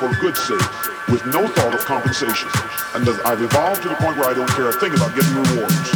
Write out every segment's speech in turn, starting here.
do good for sake with no thought of compensation. And I've evolved to the point where I don't care a thing about getting rewards.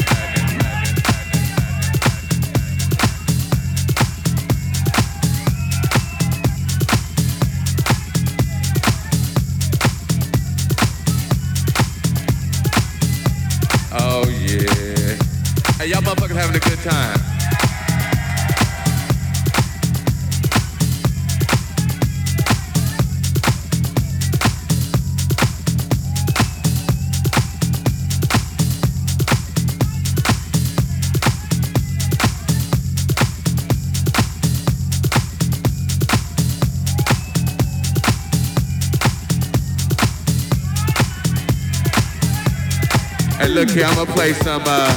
Hey, I'm gonna play some, uh,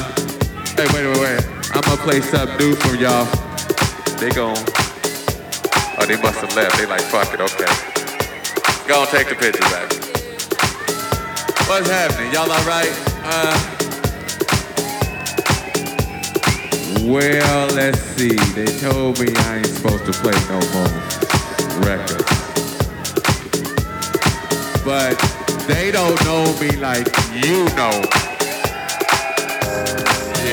hey, wait, wait, wait. I'm gonna play some new from y'all. They gon' oh, they must have left. They like, fuck it, okay. Go on, take the picture back. What's happening? Y'all alright? Uh, well, let's see. They told me I ain't supposed to play no more records. But they don't know me like you know.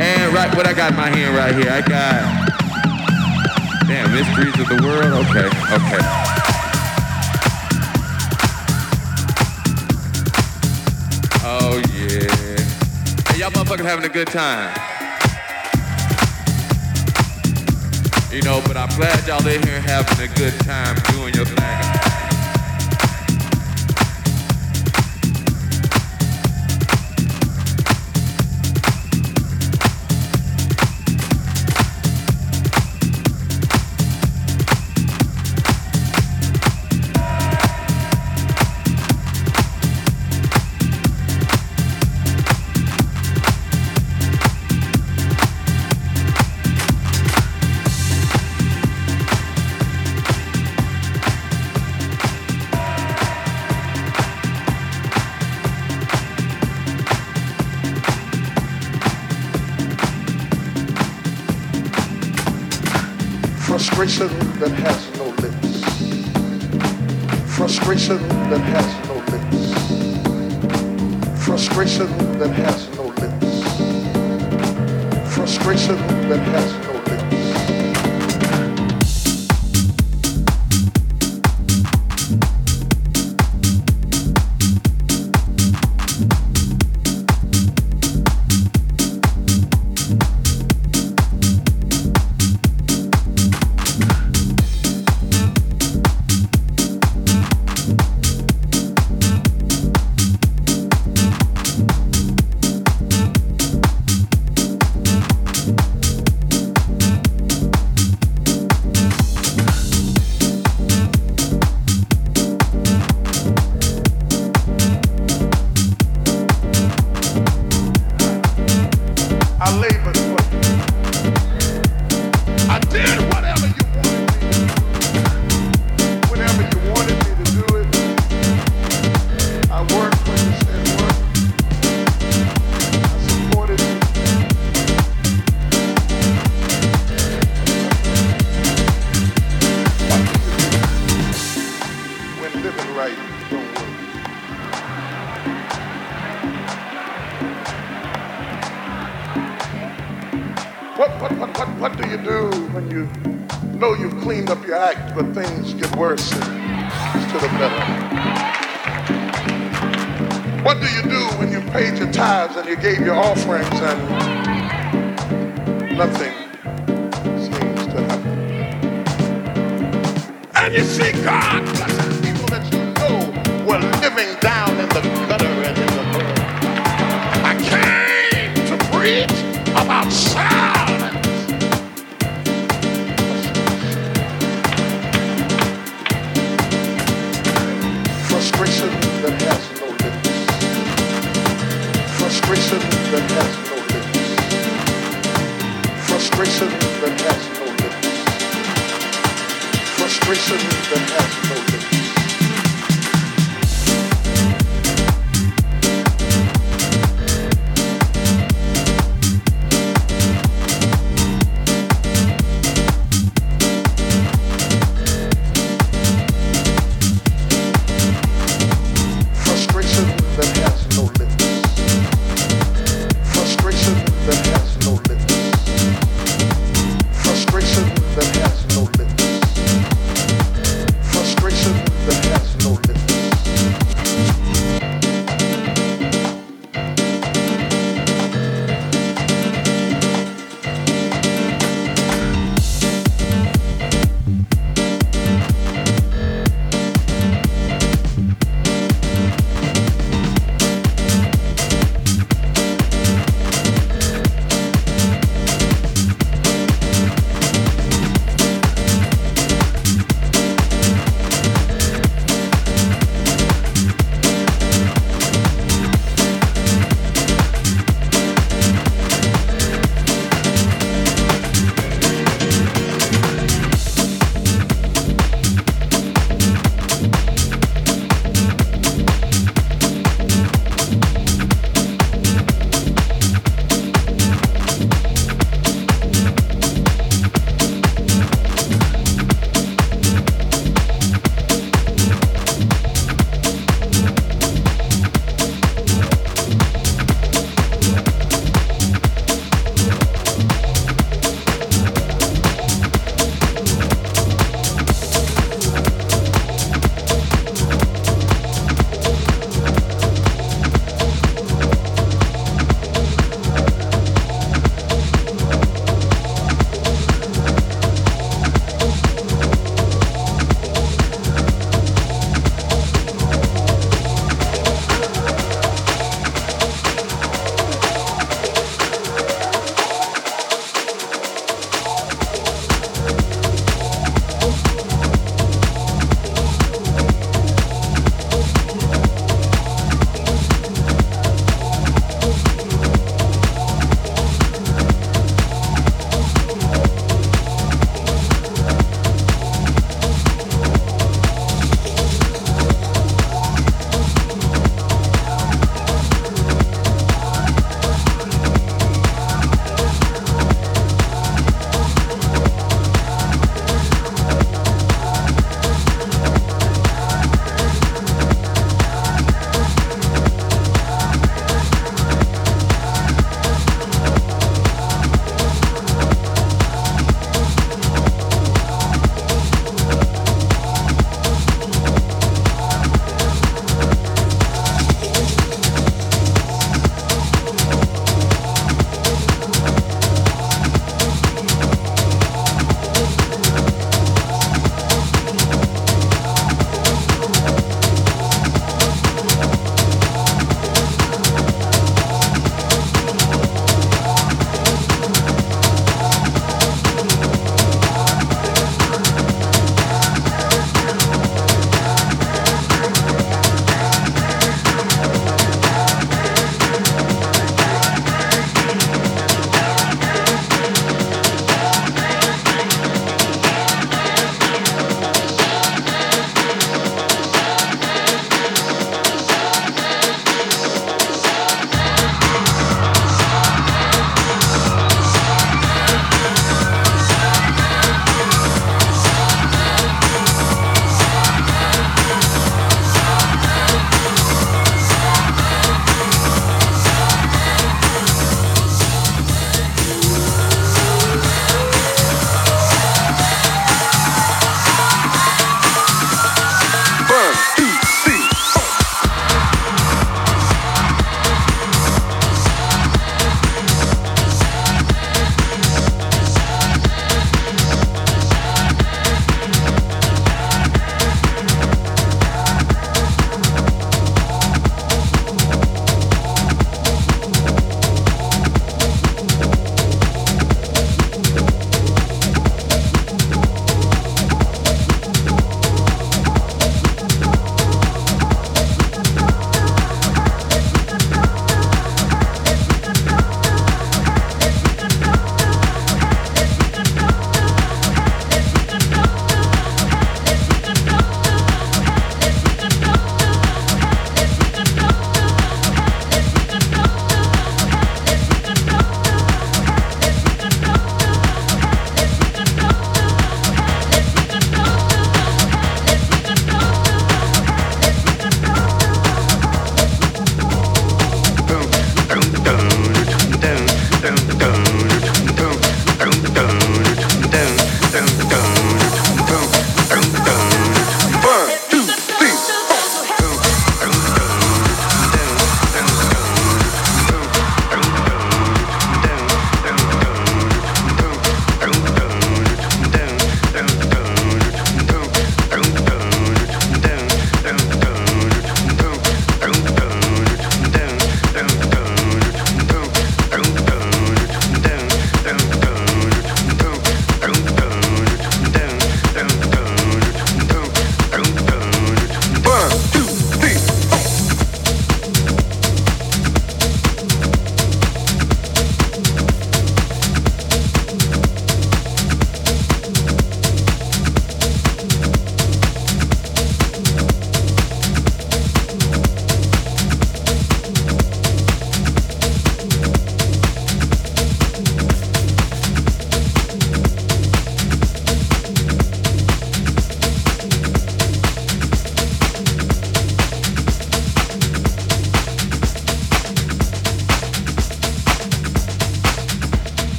And right, what I got in my hand right here, I got. Damn, mysteries of the world. Okay, okay. Oh yeah. Hey, y'all motherfuckers having a good time. You know, but I'm glad y'all in here having a good time doing your thing. What, what, what, what, what do you do when you know you've cleaned up your act, but things get worse instead of better? What do you do when you paid your tithes and you gave your offerings and nothing seems to happen? And you see God blessing people that you know were living down in the gutter and in the mud. I came to preach about silence.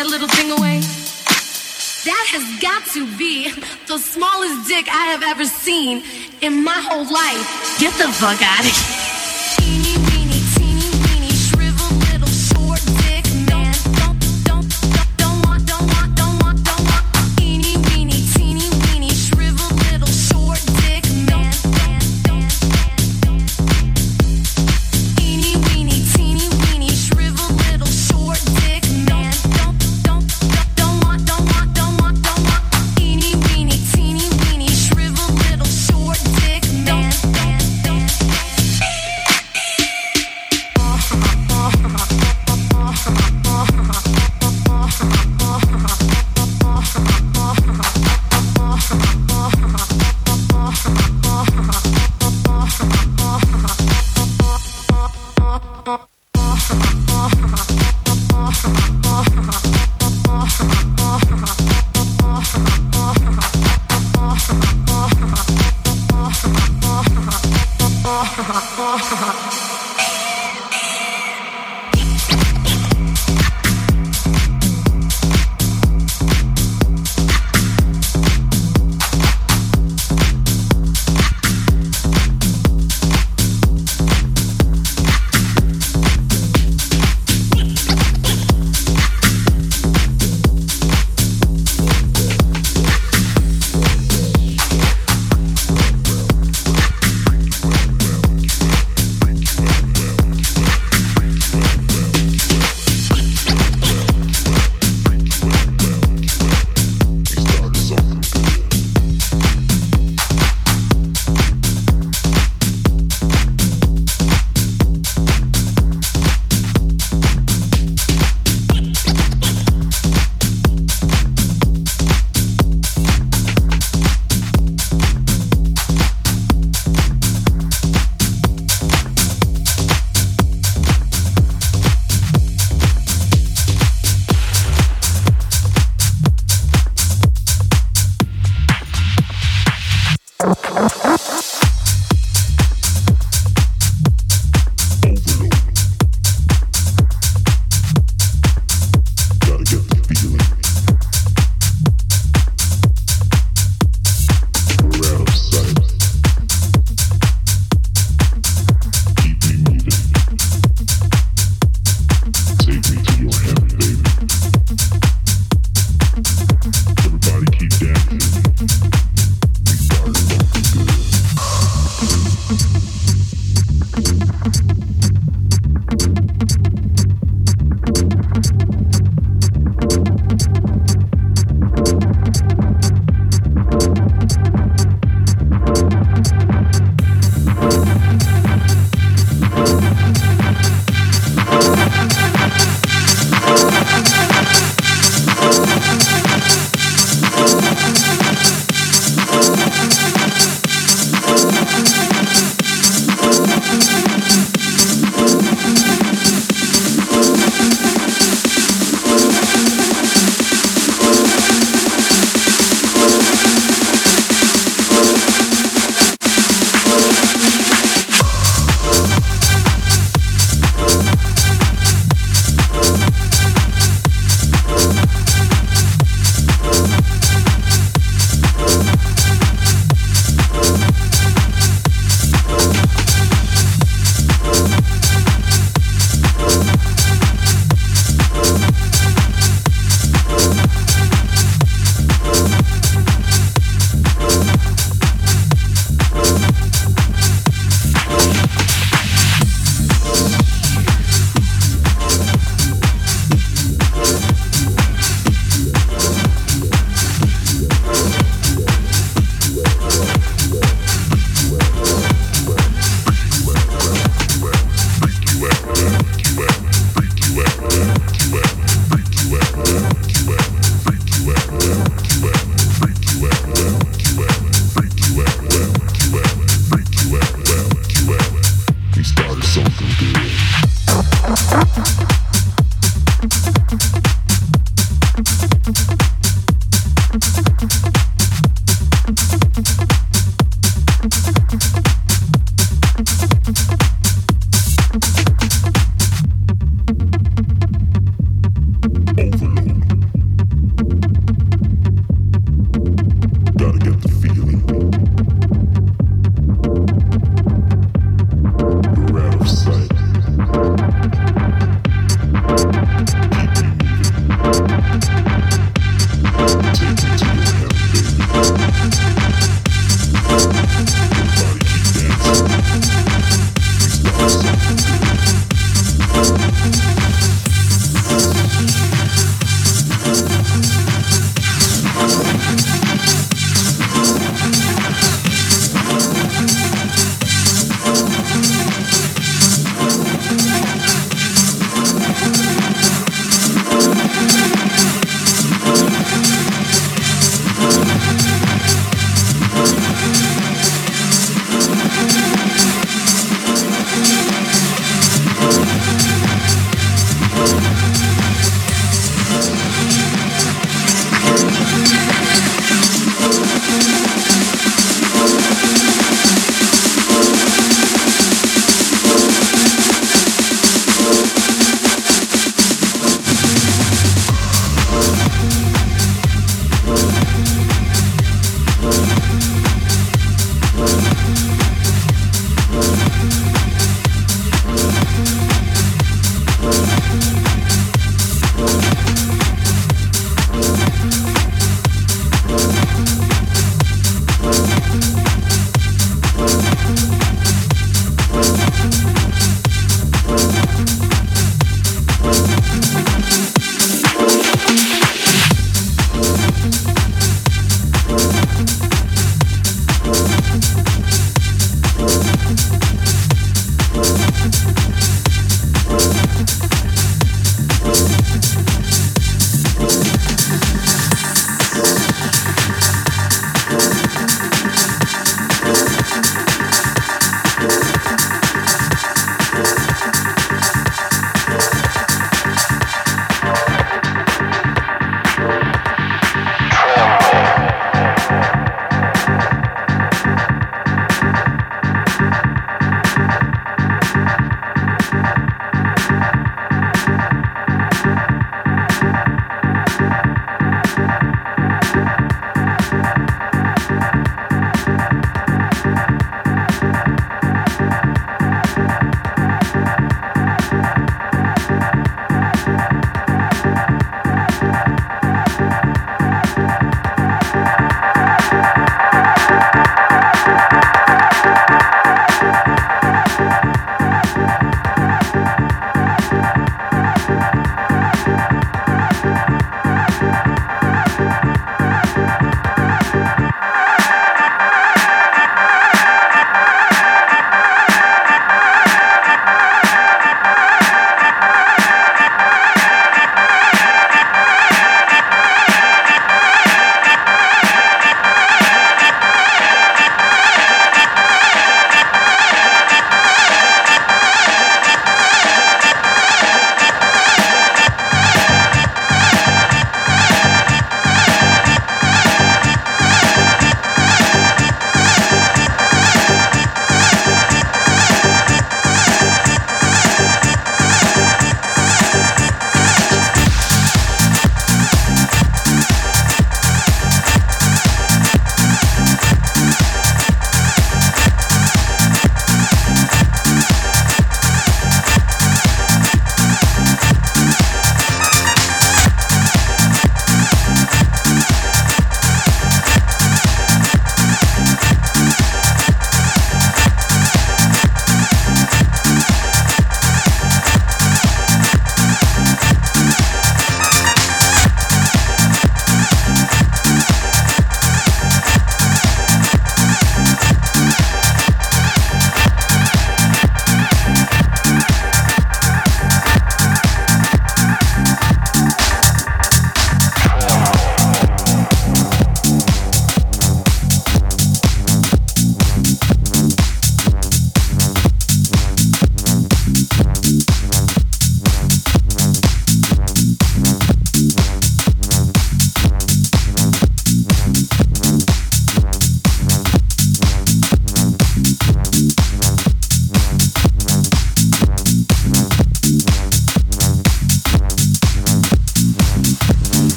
that little thing away? That has got to be the smallest dick I have ever seen in my whole life. Get the fuck out of here.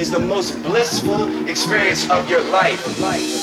is the most blissful experience of your life.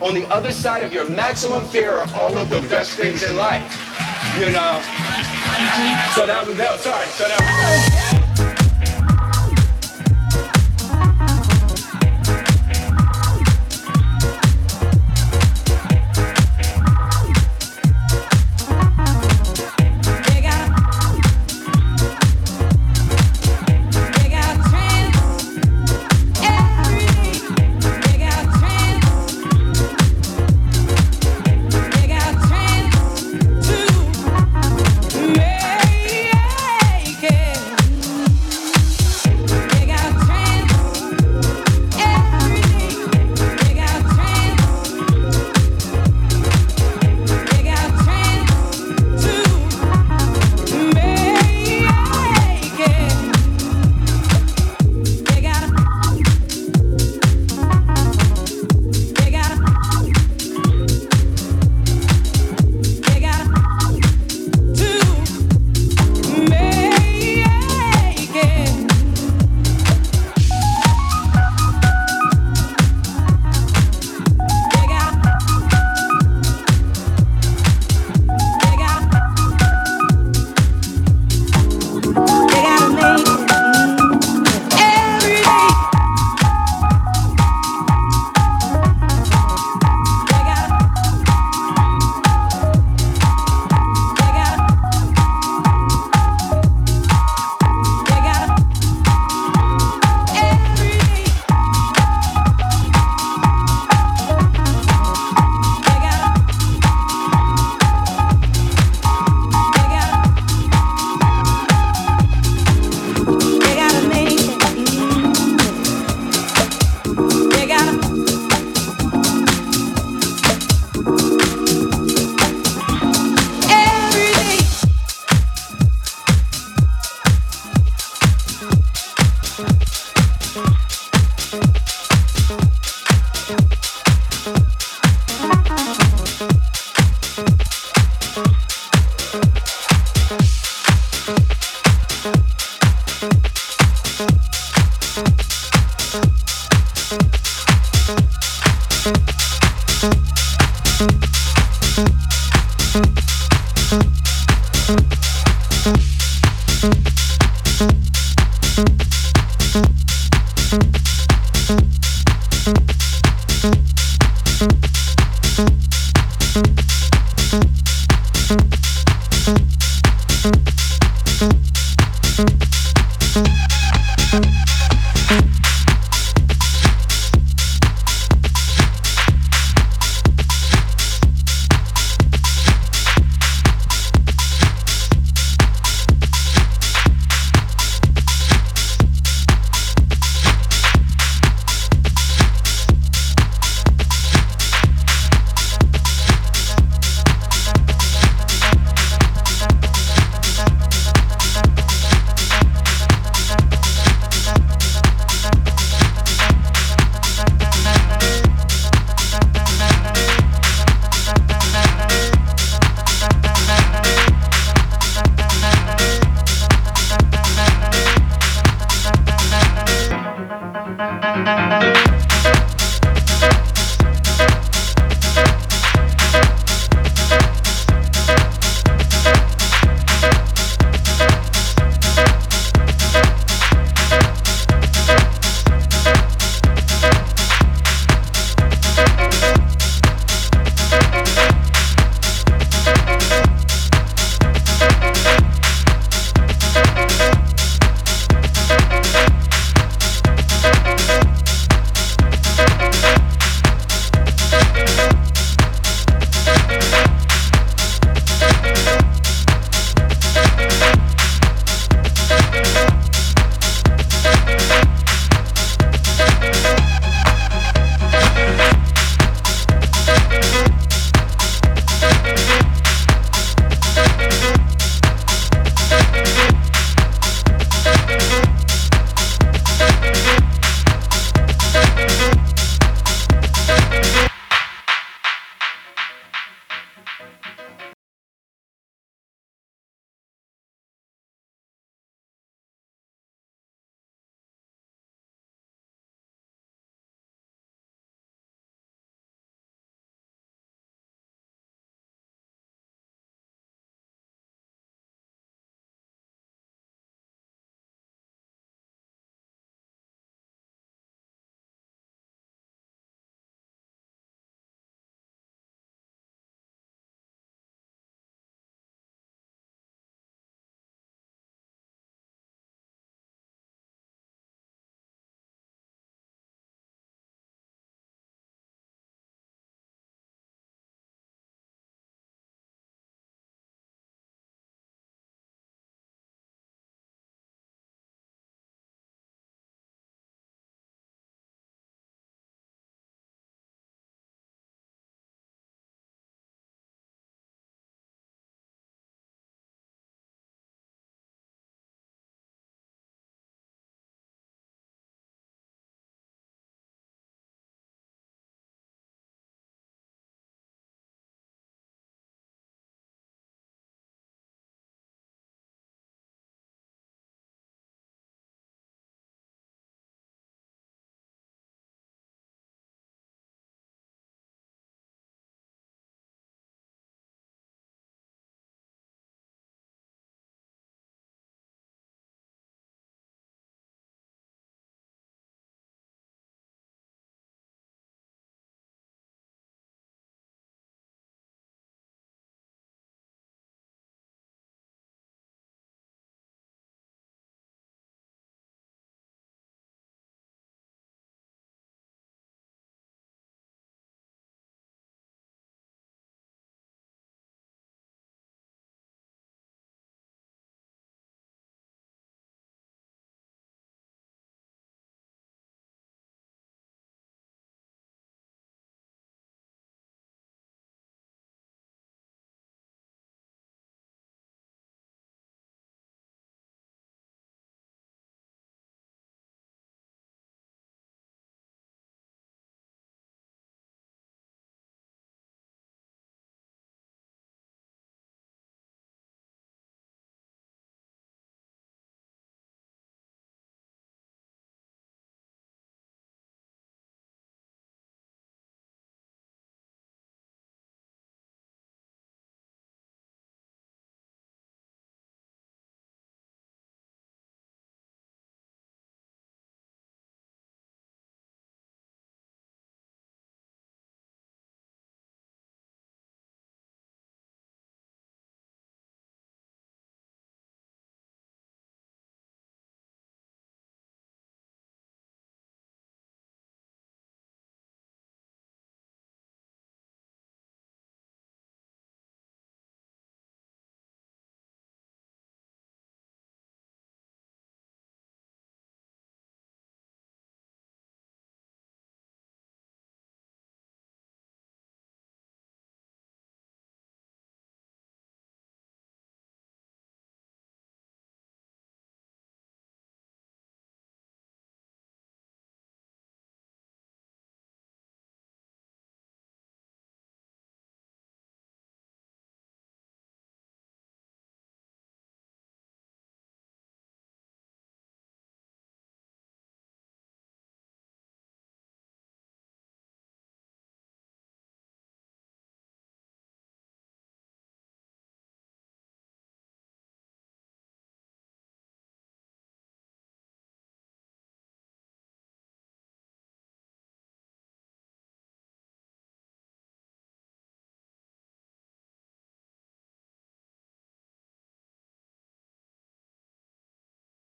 on the other side of your maximum fear are all of the best things in life. You know? So that was, that sorry, so that was.